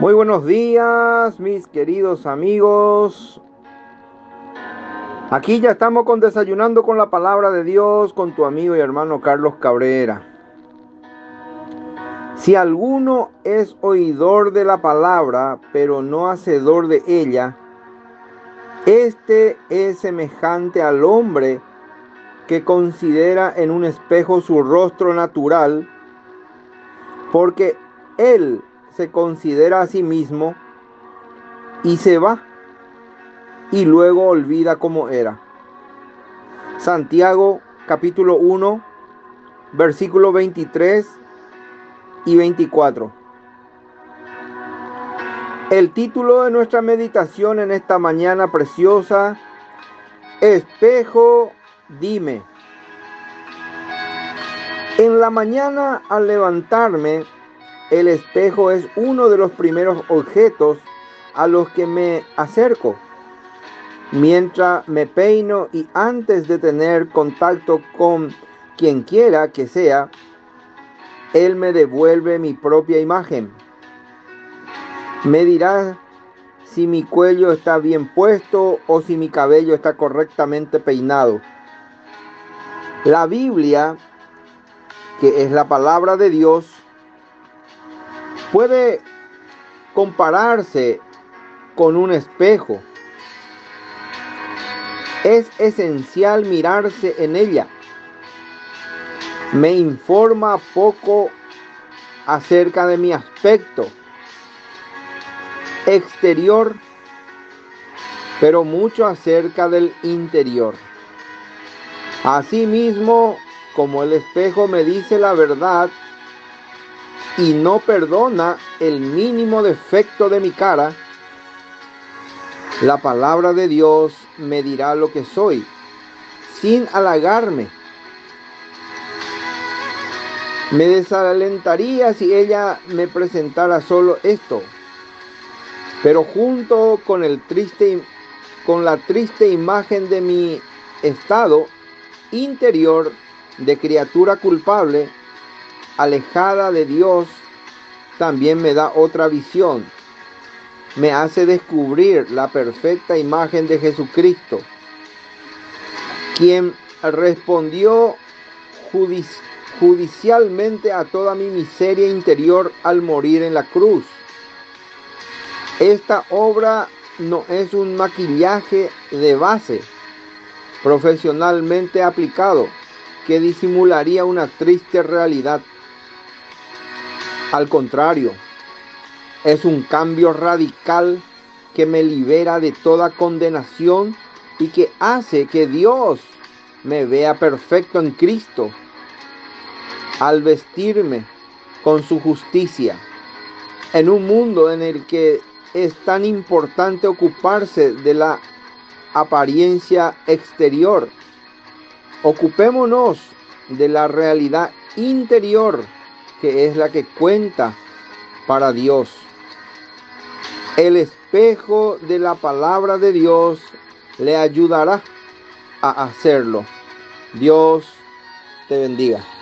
Muy buenos días, mis queridos amigos. Aquí ya estamos con desayunando con la palabra de Dios con tu amigo y hermano Carlos Cabrera. Si alguno es oidor de la palabra, pero no hacedor de ella, este es semejante al hombre que considera en un espejo su rostro natural, porque él se considera a sí mismo y se va y luego olvida cómo era. Santiago capítulo 1, versículo 23 y 24. El título de nuestra meditación en esta mañana preciosa, Espejo, dime. En la mañana al levantarme el espejo es uno de los primeros objetos a los que me acerco. Mientras me peino y antes de tener contacto con quien quiera que sea, Él me devuelve mi propia imagen. Me dirá si mi cuello está bien puesto o si mi cabello está correctamente peinado. La Biblia, que es la palabra de Dios, puede compararse con un espejo. Es esencial mirarse en ella. Me informa poco acerca de mi aspecto exterior, pero mucho acerca del interior. Asimismo, como el espejo me dice la verdad y no perdona el mínimo defecto de mi cara, la palabra de Dios me dirá lo que soy, sin halagarme. Me desalentaría si ella me presentara solo esto, pero junto con el triste con la triste imagen de mi estado interior de criatura culpable, alejada de Dios, también me da otra visión. Me hace descubrir la perfecta imagen de Jesucristo, quien respondió judicialmente a toda mi miseria interior al morir en la cruz. Esta obra no es un maquillaje de base profesionalmente aplicado que disimularía una triste realidad al contrario, es un cambio radical que me libera de toda condenación y que hace que Dios me vea perfecto en Cristo al vestirme con su justicia. En un mundo en el que es tan importante ocuparse de la apariencia exterior, ocupémonos de la realidad interior que es la que cuenta para Dios. El espejo de la palabra de Dios le ayudará a hacerlo. Dios te bendiga.